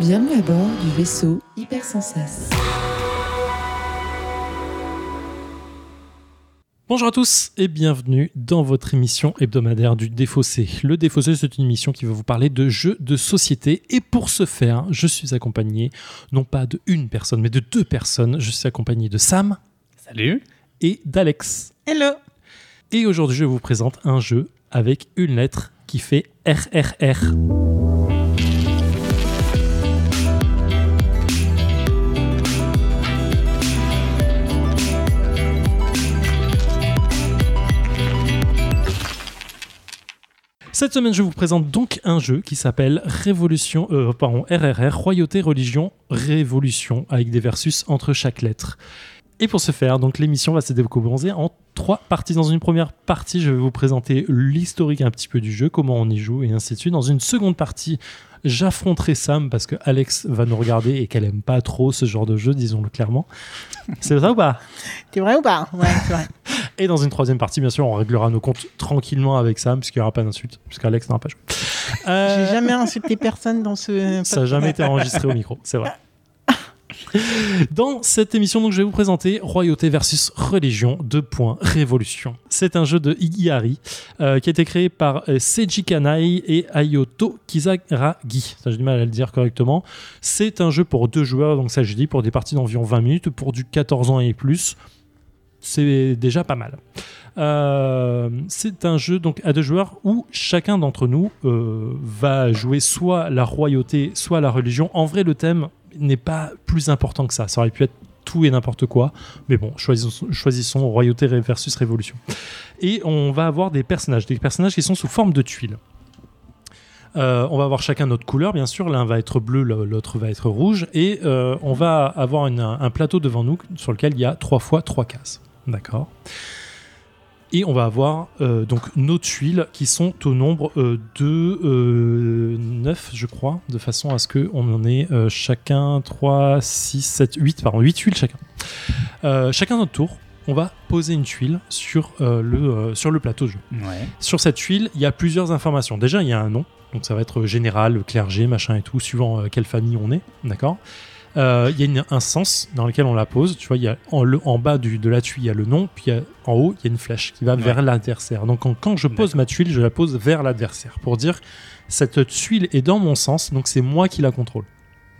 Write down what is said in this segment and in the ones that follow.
Bienvenue à bord du vaisseau Hypersensas. Bonjour à tous et bienvenue dans votre émission hebdomadaire du Défaussé. Le Défaussé, c'est une émission qui va vous parler de jeux de société et pour ce faire, je suis accompagné non pas de une personne mais de deux personnes. Je suis accompagné de Sam. Salut. Et d'Alex. Hello. Et aujourd'hui, je vous présente un jeu avec une lettre qui fait RRR. Cette semaine, je vous présente donc un jeu qui s'appelle Révolution, euh, pardon, RRR, Royauté, Religion, Révolution, avec des versus entre chaque lettre. Et pour ce faire, donc l'émission va se décomposer en trois parties. Dans une première partie, je vais vous présenter l'historique un petit peu du jeu, comment on y joue et ainsi de suite. Dans une seconde partie, j'affronterai Sam parce que Alex va nous regarder et qu'elle aime pas trop ce genre de jeu, disons-le clairement. C'est vrai ou pas? T'es vrai ou pas? Ouais, c'est vrai. Et dans une troisième partie, bien sûr, on réglera nos comptes tranquillement avec Sam, puisqu'il n'y aura pas d'insultes, puisqu'Alex n'aura pas joué. Euh, J'ai jamais insulté personne dans ce. ça n'a jamais été enregistré au micro, c'est vrai. Dans cette émission, donc, je vais vous présenter Royauté versus Religion, deux points, Révolution. C'est un jeu de Igihari euh, qui a été créé par euh, Seiji Kanai et Ayoto Kizaragi. Ça, j'ai du mal à le dire correctement. C'est un jeu pour deux joueurs, donc ça, j'ai dit, pour des parties d'environ 20 minutes, pour du 14 ans et plus. C'est déjà pas mal. Euh, c'est un jeu donc à deux joueurs où chacun d'entre nous euh, va jouer soit la royauté, soit la religion. En vrai, le thème n'est pas plus important que ça. Ça aurait pu être tout et n'importe quoi. Mais bon, choisissons, royauté versus révolution. Et on va avoir des personnages, des personnages qui sont sous forme de tuiles. Euh, on va avoir chacun notre couleur, bien sûr. L'un va être bleu, l'autre va être rouge. Et on va avoir un plateau devant nous sur lequel il y a trois fois trois cases. D'accord et on va avoir euh, donc nos tuiles qui sont au nombre euh, de euh, 9, je crois, de façon à ce qu'on en ait euh, chacun 3, 6, 7, 8, pardon, 8 tuiles chacun. Euh, chacun notre tour, on va poser une tuile sur, le, sur le plateau de jeu. Ouais. Sur cette tuile, il y a plusieurs informations. Déjà, il y a un nom, donc ça va être général, clergé, machin et tout, suivant quelle famille on est, d'accord? Il y a une- un sens dans lequel on la pose. Tu vois, il y a en, le, en bas du, de la tuile, il y a le nom, puis il y a- en haut, il y a une flèche qui va Ouais. vers l'adversaire. Donc quand, quand je pose ma tuile, je la pose vers l'adversaire pour dire cette tuile est dans mon sens, donc c'est moi qui la contrôle.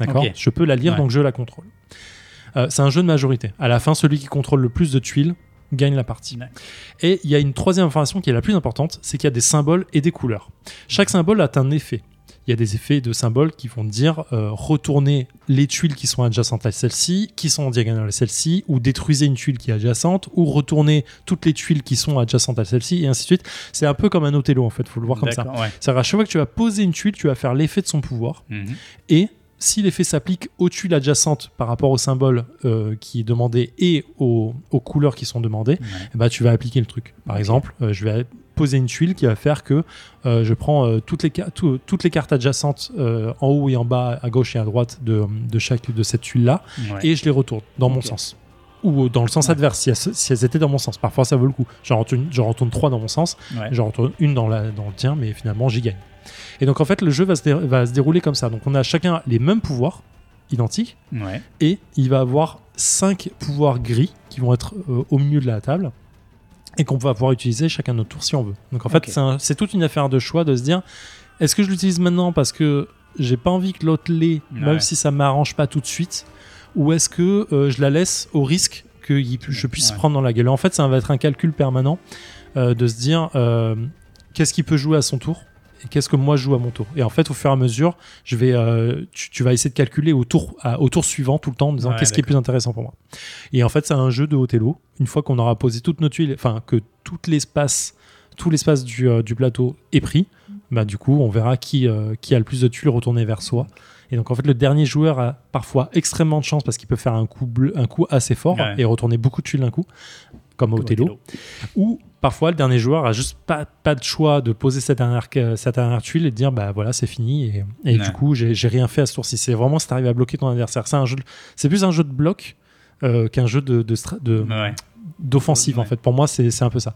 D'accord. Je peux la lire, Ouais. donc je la contrôle. Euh, c'est un jeu de majorité. À la fin, celui qui contrôle le plus de tuiles gagne la partie. Ouais. Et il y a une troisième information qui est la plus importante, c'est qu'il y a des symboles et des couleurs. Chaque symbole a un effet. Il y a des effets de symboles qui vont dire euh, retourner les tuiles qui sont adjacentes à celle-ci, qui sont en diagonale à celle-ci, ou détruisez une tuile qui est adjacente, ou retourner toutes les tuiles qui sont adjacentes à celle-ci, et ainsi de suite. C'est un peu comme un Othello en fait, faut le voir comme ça. Ouais. C'est-à-dire à chaque fois que tu vas poser une tuile, tu vas faire l'effet de son pouvoir, Mhm. et si l'effet s'applique aux tuiles adjacentes par rapport au symbole euh, qui est demandé et aux, aux couleurs qui sont demandées, Ouais. ben, tu vas appliquer le truc. Par exemple, euh, je vais poser une tuile qui va faire que euh, je prends euh, toutes, les tout- toutes les cartes adjacentes euh, en haut et en bas, à gauche et à droite de, de chaque de cette tuile-là, Ouais. et je les retourne dans mon sens. Ou dans le sens Ouais. adverse, si elles, si elles étaient dans mon sens. Parfois, ça vaut le coup. J'en retourne, j'en retourne trois dans mon sens, Ouais. j'en retourne une dans, la, dans le tien, mais finalement, j'y gagne. Et donc, en fait, le jeu va se, va se dérouler comme ça. Donc, on a chacun les mêmes pouvoirs, identiques, et il va avoir cinq pouvoirs gris qui vont être au milieu de la table et qu'on va pouvoir utiliser chacun notre tour si on veut. Donc en fait, c'est un- toute une affaire de choix de se dire est-ce que je l'utilise maintenant parce que j'ai pas envie que l'autre l'ait, même si ça m'arrange pas tout de suite, ou est-ce que euh, je la laisse au risque que je puisse Ouais. prendre dans la gueule? En fait, ça va être un calcul permanent euh, de se dire euh, qu'est-ce qui peut jouer à son tour? Et qu'est-ce que moi je joue à mon tour. Et en fait, au fur et à mesure, je vais, euh, tu, tu vas essayer de calculer au tour, à- au tour suivant tout le temps en disant Ouais, qu'est-ce qui est plus intéressant pour moi. Et en fait, c'est un jeu de Othello. Une fois qu'on aura posé toutes nos tuiles, enfin que tout l'espace, tout l'espace du, euh, du plateau est pris, bah du coup, on verra qui, euh, qui a le plus de tuiles retournées vers soi. Et donc en fait, le dernier joueur a parfois extrêmement de chance parce qu'il peut faire un coup bleu, un coup assez fort Ouais. et retourner beaucoup de tuiles d'un coup, comme à Othello. Ou parfois le dernier joueur a juste pas, pas de choix de poser cette dernière, cette dernière tuile et de dire bah voilà c'est fini et, et du coup j'ai rien fait à ce tour-ci. C'est vraiment si t'arrives à bloquer ton adversaire. C'est plus un jeu de bloc euh, qu'un jeu de, de, stra- de, Ouais. d'offensive en fait. Pour moi, c'est un peu ça.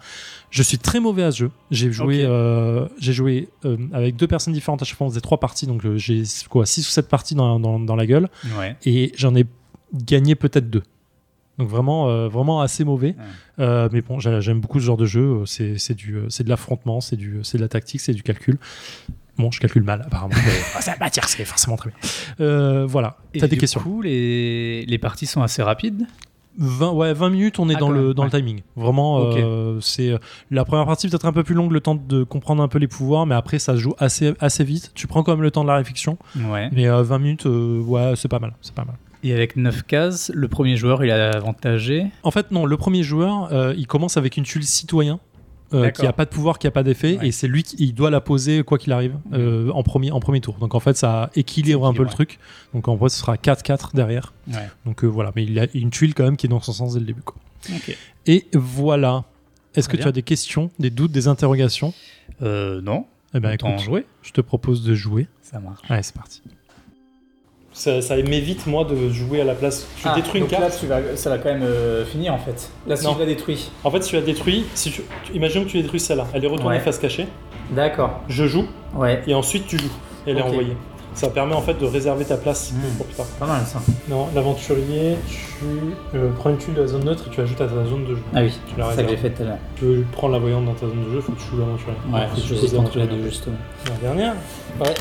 Je suis très mauvais à ce jeu. J'ai joué, euh, j'ai joué euh, avec deux personnes différentes à chaque fois. On faisait trois parties, donc euh, j'ai quoi, six ou sept parties dans, dans, dans la gueule, Ouais. et j'en ai gagné peut-être deux. Donc vraiment, euh, vraiment assez mauvais. Ouais. Euh, mais bon, j'a- j'aime beaucoup ce genre de jeu. C'est du, euh, c'est de l'affrontement, c'est du, c'est de la tactique, c'est du calcul. Bon, je calcule mal apparemment. mais, ah, la matière, c'est forcément très bien. Euh, voilà. T'as des du questions coup, les, les parties sont assez rapides. 20, ouais, 20 minutes, on est Ah, dans, le, dans le timing. Vraiment, euh, c'est la première partie peut-être un peu plus longue, le temps de comprendre un peu les pouvoirs, mais après ça se joue assez, assez vite. Tu prends quand même le temps de la réflexion, Ouais. mais euh, 20 minutes, euh, ouais, c'est pas mal, c'est pas mal. Et avec 9 cases, le premier joueur, il a avantagé. En fait, non, le premier joueur, euh, il commence avec une tuile citoyen. euh, qui a pas de pouvoir, qui a pas d'effet, Ouais. et c'est lui qui il doit la poser quoi qu'il arrive euh, en premier en premier tour. Donc en fait, ça équilibre un peu le truc. Donc en vrai, ce sera 4-4 derrière. Ouais. Donc euh, voilà, mais il a une tuile quand même qui est dans son sens dès le début. quoi. Et voilà. Est-ce que tu as des questions, des doutes, des interrogations? Euh, non. Eh ben écoute, jouer. je te propose de jouer. Ça marche. Allez, c'est parti. Ça, ça m'évite moi de jouer à la place. Je détruis une carte. ça va quand même euh, finir en fait. Là, si Non. je la détruis. En fait, si tu la détruis, si tu, tu- imagine que tu détruis celle-là, elle est retournée Ouais. face cachée. D'accord. Je joue Ouais. et ensuite tu joues. Et elle est envoyée. Ça permet en fait de réserver ta place Mm. pour plus tard. Pas mal ça. Non, l'aventurier, tu euh, prends une tuile de la zone neutre et tu ajoutes à ta zone de jeu. Ah oui. Tu C'est ça que j'ai fait tout à l'heure. Tu prendre la voyante dans ta zone de jeu, faut que tu joues l'aventurier. Ouais, Faut que tu les l'aventurier. deux justement. La dernière Ouais.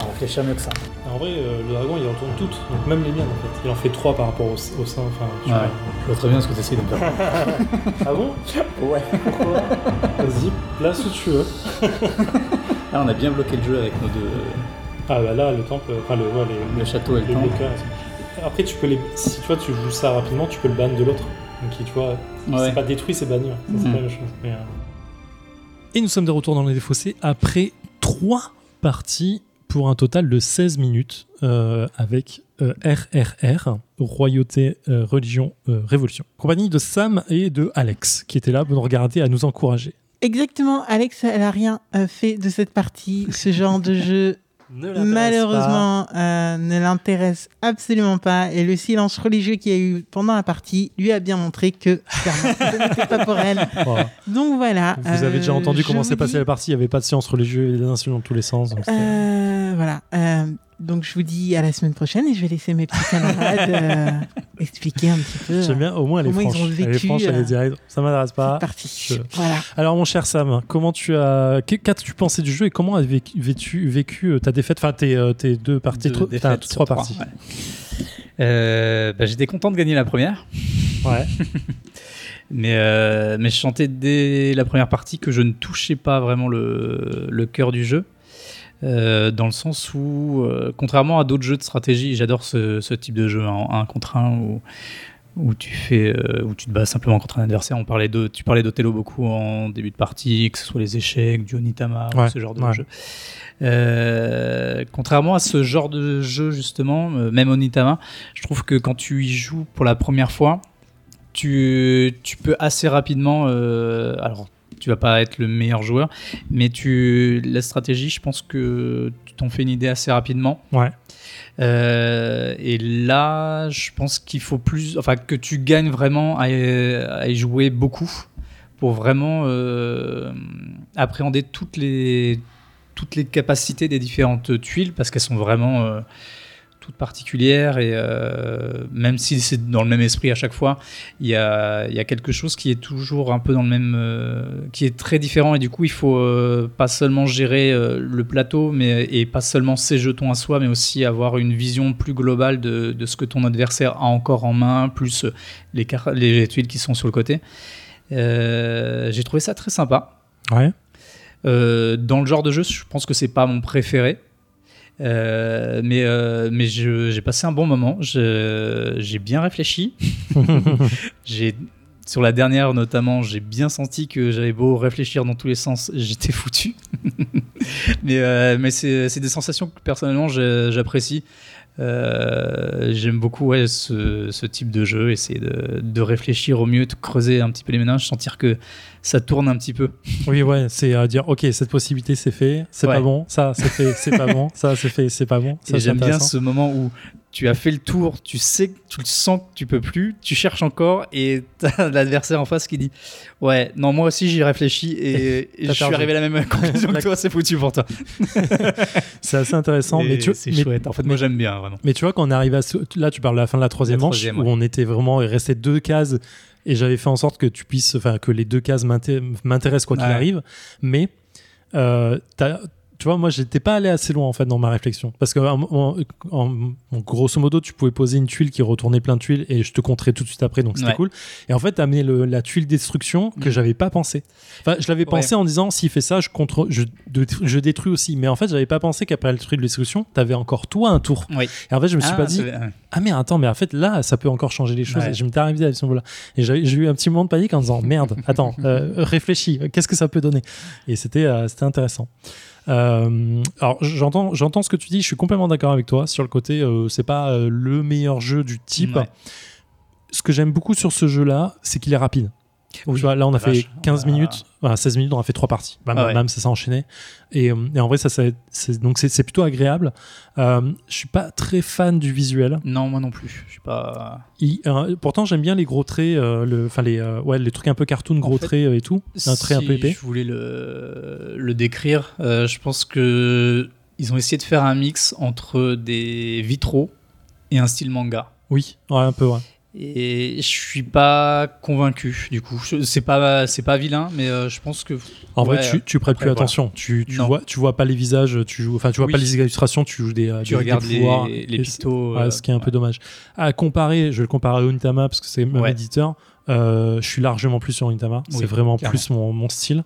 On va réfléchir mieux que ça. En vrai, euh, le dragon il retourne toutes, donc même les miennes en fait. Il en fait 3 par rapport au, au sein. Enfin, tu Ouais. vois. Je vois très bien ce que tu essayes de me faire. Ah bon? Ouais. Pourquoi? Vas-y, place où tu veux. Là, on a bien bloqué le jeu avec nos deux. Ah bah là, le temple, enfin le, ouais, les, Le château et le les temple. bloqueurs. ils sont- Après, tu peux les, si tu vois, tu joues ça rapidement, tu peux le ban de l'autre. Donc tu vois, Ouais. c'est pas détruit, c'est banni. ouais. Ça, C'est Mhm. pas la même chose. mais, euh. Et nous sommes de retour dans les défaussés après 3 parties pour un total de 16 minutes euh, avec euh, RRR, Royauté, euh, Religion, euh, Révolution. Compagnie de Sam et de Alex qui étaient là pour nous regarder, à nous encourager. Exactement, Alex, elle a rien euh, fait de cette partie. Ce genre de jeu, malheureusement, euh, ne l'intéresse absolument pas. Et le silence religieux qu'il y a eu pendant la partie lui a bien montré que clairement, ce n'était pas pour elle. Voilà. Donc voilà. Vous avez déjà euh, entendu comment s'est passée dis- la partie, il n'y avait pas de science religieuse et des insultes dans tous les sens. donc Euh, voilà. Euh, donc je vous dis à la semaine prochaine et je vais laisser mes petits camarades euh, expliquer un petit peu J'aime bien, au moins elle est comment ils franche. ont elle est vécu, franche, elle est euh, directe. Ça m'intéresse pas. partie. je- Voilà. Alors mon cher Sam, comment tu as, qu'as-tu pensé du jeu et comment as vécu, vécu, vécu, euh, ta défaite, enfin tes, euh, tes deux parties, Deux tro- défaites t'as sur trois trois, parties. ouais. Euh, bah, J'étais content de gagner la première, Ouais. mais, euh, mais je sentais dès la première partie que je ne touchais pas vraiment le, le cœur du jeu. Euh, dans le sens où, euh, contrairement à d'autres jeux de stratégie, j'adore ce, ce type de jeu en un contre un où, où tu fais, euh, où tu te bats simplement contre un adversaire. On parlait de, tu parlais d'Othello beaucoup en début de partie, que ce soit les échecs, du Onitama, ou ce genre de ouais. jeu. Contrairement à ce genre de jeu justement, même Onitama, je trouve que quand tu y joues pour la première fois, tu, tu peux assez rapidement, alors tu vas pas être le meilleur joueur, mais tu la stratégie, je pense que tu t'en fais une idée assez rapidement. Ouais. Euh, et là, je pense qu'il faut plus, enfin que tu gagnes vraiment à, y- à y jouer beaucoup pour vraiment euh, appréhender toutes les toutes les capacités des différentes tuiles parce qu'elles sont vraiment toutes particulières et euh, même si c'est dans le même esprit à chaque fois, il y a, il y a quelque chose qui est toujours un peu dans le même, euh, qui est très différent et du coup il faut euh, pas seulement gérer le plateau mais et pas seulement ses jetons à soi mais aussi avoir une vision plus globale de, de ce que ton adversaire a encore en main plus les, les tuiles qui sont sur le côté. J'ai trouvé ça très sympa. Ouais. Dans le genre de jeu, je pense que c'est pas mon préféré. Euh, mais euh, mais j'ai passé un bon moment. J'ai bien réfléchi. j'ai sur la dernière notamment, j'ai bien senti que j'avais beau réfléchir dans tous les sens, j'étais foutu. mais euh, mais c'est des sensations que personnellement j'apprécie. Euh, J'aime beaucoup ouais, ce, ce, type de jeu, essayer de, de, réfléchir au mieux, de creuser un petit peu les ménages, sentir que ça tourne un petit peu. Oui, ouais, c'est à dire, ok, cette possibilité c'est fait, c'est ouais. pas bon, ça c'est fait, c'est pas bon, ça c'est fait, c'est pas bon. Et j'aime bien ce moment où tu as fait le tour, tu sais, tu le sens que tu peux plus, tu cherches encore et t'as l'adversaire en face qui dit Ouais, non, moi aussi j'y réfléchis et, et je suis arrivé à la même conclusion que toi, c'est foutu pour toi. c'est assez intéressant, mais tu c'est chouette. En fait, moi j'aime bien vraiment. Mais tu vois, quand on arrive à là, tu parles de la fin de la troisième, la troisième manche ouais. où on était vraiment resté deux cases et j'avais fait en sorte que tu puisses, enfin, que les deux cases m'intéressent quoi qu'il ouais. arrive, mais euh, tu vois, moi, j'étais pas allé assez loin en fait dans ma réflexion, parce que en, en, en, grosso modo, tu pouvais poser une tuile qui retournait plein de tuiles et je te compterais tout de suite après, donc c'était Ouais. cool. Et en fait, t'as amené le- la tuile destruction que Mm. j'avais pas pensé. Enfin, je l'avais Ouais. pensé en disant s'il fait ça, je contre, je, de- je détruis aussi. Mais en fait, j'avais pas pensé qu'après le truc de destruction, t'avais encore toi un tour. Oui. Et en fait, je me suis Ah, pas dit ah mais attends, mais en fait là, ça peut encore changer les choses. Ouais. Et je m'étais arrivé à ce niveau-là. Et j'ai eu un petit moment de panique en disant merde, attends, euh, réfléchis, qu'est-ce que ça peut donner? Et c'était euh, c'était intéressant. Euh, alors j'entends j'entends ce que tu dis, je suis complètement d'accord avec toi sur le côté euh, c'est pas euh, le meilleur jeu du type. Ouais. Ce que j'aime beaucoup sur ce jeu-là, c'est qu'il est rapide. Oui, Tu vois, là, on a fait vache. 15 Ah. minutes, voilà, 16 minutes, on a fait trois parties. Bam, Ah bam, ouais. bam, ça s'est enchaîné. Et, euh, et en vrai, ça, ça c'est, donc c'est, c'est plutôt agréable. Euh, je suis pas très fan du visuel. Non, moi non plus. Je suis pas. Il- euh, pourtant, j'aime bien les gros traits, euh, le, les, euh, ouais, les trucs un peu cartoon, gros fait, traits euh, et tout. Un trait un peu épais. Je voulais le, le décrire. Euh, je pense que ils ont essayé de faire un mix entre des vitraux et un style manga. Oui, ouais, un peu, ouais. Et je suis pas convaincu du coup. C'est pas c'est pas vilain, mais euh, je pense que En Ouais, vrai, tu, tu prêtes plus voilà. attention. Tu, tu vois, tu vois pas les visages, tu joues, enfin, tu vois Oui. pas les illustrations, tu joues des, tu des- regardes des pouvoirs. les, les. Ouais, euh, ce qui est un peu dommage. À comparer, je vais le comparer à Unitama parce que c'est Ouais. éditeur. euh, je suis largement plus sur Unitama. Oui, c'est vraiment plus mon, mon style.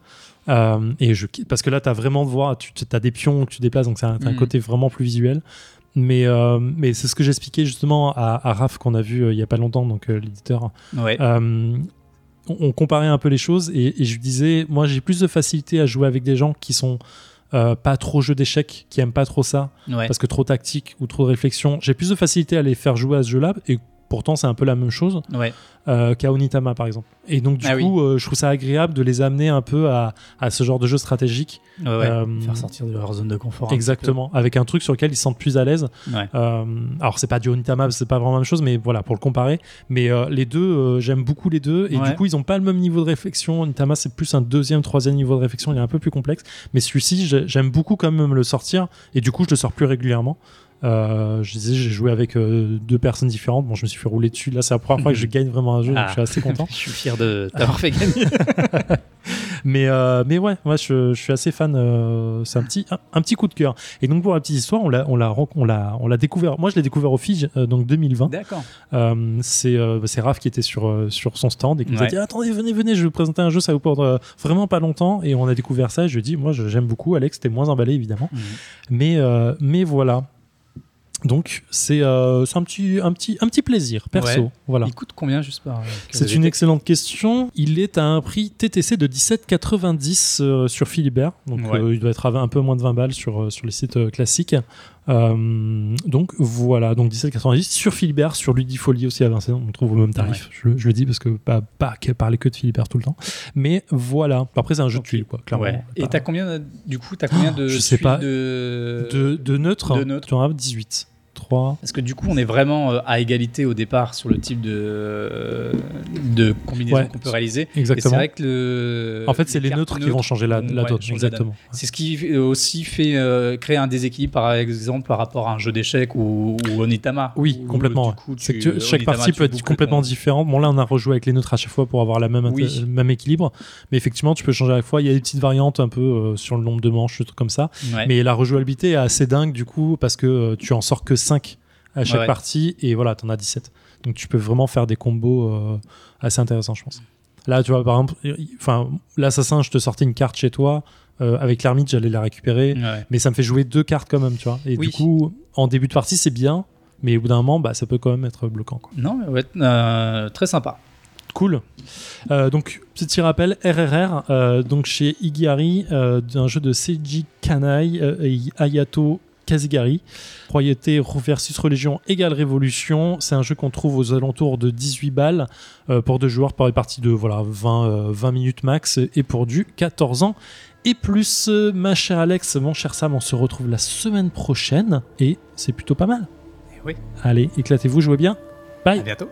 Et je, parce que là, tu as vraiment de voir, tu as des pions que tu déplaces, donc c'est un, un Mhm. côté vraiment plus visuel. Mais, euh, mais c'est ce que j'expliquais justement à, à Raph qu'on a vu euh, il y a pas longtemps, donc euh, l'éditeur. Ouais. On, on comparait un peu les choses et, et je lui disais, moi j'ai plus de facilité à jouer avec des gens qui sont pas trop jeux d'échecs, qui aiment pas trop ça, ouais. parce que trop tactique ou trop de réflexion. J'ai plus de facilité à les faire jouer à ce jeu-là et pourtant c'est un peu la même chose Ouais. euh, qu'à Onitama par exemple. Et donc du Ah coup, euh, je trouve ça agréable de les amener un peu à, à ce genre de jeu stratégique. Ouais, ouais. Euh, Faire sortir de leur zone de confort. un Exactement, avec un truc sur lequel ils se sentent plus à l'aise. Euh, alors c'est pas du Onitama, c'est pas vraiment la même chose, mais voilà pour le comparer. Mais euh, les deux, euh, j'aime beaucoup les deux, et Ouais. du coup ils ont pas le même niveau de réflexion. Onitama c'est plus un deuxième, troisième niveau de réflexion, il est un peu plus complexe. Mais celui-ci, j'ai- j'aime beaucoup quand même le sortir, et du coup je le sors plus régulièrement. Euh, je disais, j'ai joué avec euh, deux personnes différentes. Bon, je me suis fait rouler dessus. Là, c'est la première fois que je gagne vraiment un jeu, donc Ah. je suis assez content. Je suis fier de t'avoir fait gagner. Mais, euh, mais ouais, moi je, je suis assez fan. c'est un petit, un, un petit coup de cœur. Et donc pour la petite histoire, on l'a, on l'a, ren- on l'a, on l'a découvert. Moi je l'ai découvert au Fige, donc 2020. D'accord. C'est, c'est Raph qui était sur, sur son stand et qui nous a dit attendez venez venez, je vais vous présenter un jeu, ça va vous prendre vraiment pas longtemps. Et on a découvert ça. Et je lui ai dit moi j'aime beaucoup. Alex était moins emballé évidemment, Mhm. mais, mais voilà. Donc c'est, euh, c'est un petit, un petit, un petit plaisir perso. Ouais. Voilà. Il coûte combien juste par. euh, C'est une excellente question. Il est à un prix TTC de 17,90 euh, sur Philibert. Donc Ouais. euh, il doit être à un peu moins de 20 balles sur, sur les sites classiques. Donc voilà, donc 17,90 sur Philibert, sur Ludifolie aussi à Vincennes. On trouve au même tarif. Je, le- je le dis parce que pas, pas que- parler que de Philibert tout le temps. Mais voilà. Après, c'est un jeu de tuiles, quoi, clairement. Et t'as combien de- du coup t'as combien de je sais pas. de de, de neutre, de neutre. tu en as 18. 3. Parce que du coup, on est vraiment euh, à égalité au départ sur le type de, de combinaison Ouais. qu'on peut réaliser. Et c'est Exactement. vrai que le. En fait, c'est les neutres qui vont changer la, la ouais, dot. Exactement. C'est ce qui euh, aussi fait euh, créer un déséquilibre, par exemple, par rapport à un jeu d'échecs ou, ou Onitama. Oui, Où, complètement. du coup, C'est tu- que tu- chaque Onitama, partie peut être complètement ton- différente. Bon, là, on a rejoué avec les neutres à chaque fois pour avoir la même, inté- Oui. le même équilibre. Mais effectivement, tu peux changer à chaque fois. Il y a des petites variantes un peu euh, sur le nombre de manches, des trucs comme ça. Ouais. Mais la rejouabilité est assez dingue du coup parce que euh, tu en sors que 5 à chaque Ouais. partie et voilà, t'en as 17. Donc tu peux vraiment faire des combos euh, assez intéressants, je pense. Là, tu vois, par exemple, enfin, l'assassin, je te sortais une carte chez toi. euh, avec l'ermite, j'allais la récupérer. Ouais. Mais ça me fait jouer deux cartes quand même, tu vois. Et Oui. du coup, en début de partie, c'est bien. Mais au bout d'un moment, bah, ça peut quand même être bloquant. Quoi. Non, mais ouais, euh, très sympa. Cool. Euh, donc, petit rappel, RRR, euh, donc chez Igihari, euh, d'un jeu de Seiji Kanai et Ayato Kazigari. Royauté versus religion égale révolution. C'est un jeu qu'on trouve aux alentours de 18 balles euh, pour deux joueurs par partie de voilà, 20, 20 euh, minutes max et pour du 14 ans. Et plus, ma chère Alex, mon cher Sam, on se retrouve la semaine prochaine et c'est plutôt pas mal. Eh oui. Allez, éclatez-vous, jouez bien. Bye. À bientôt.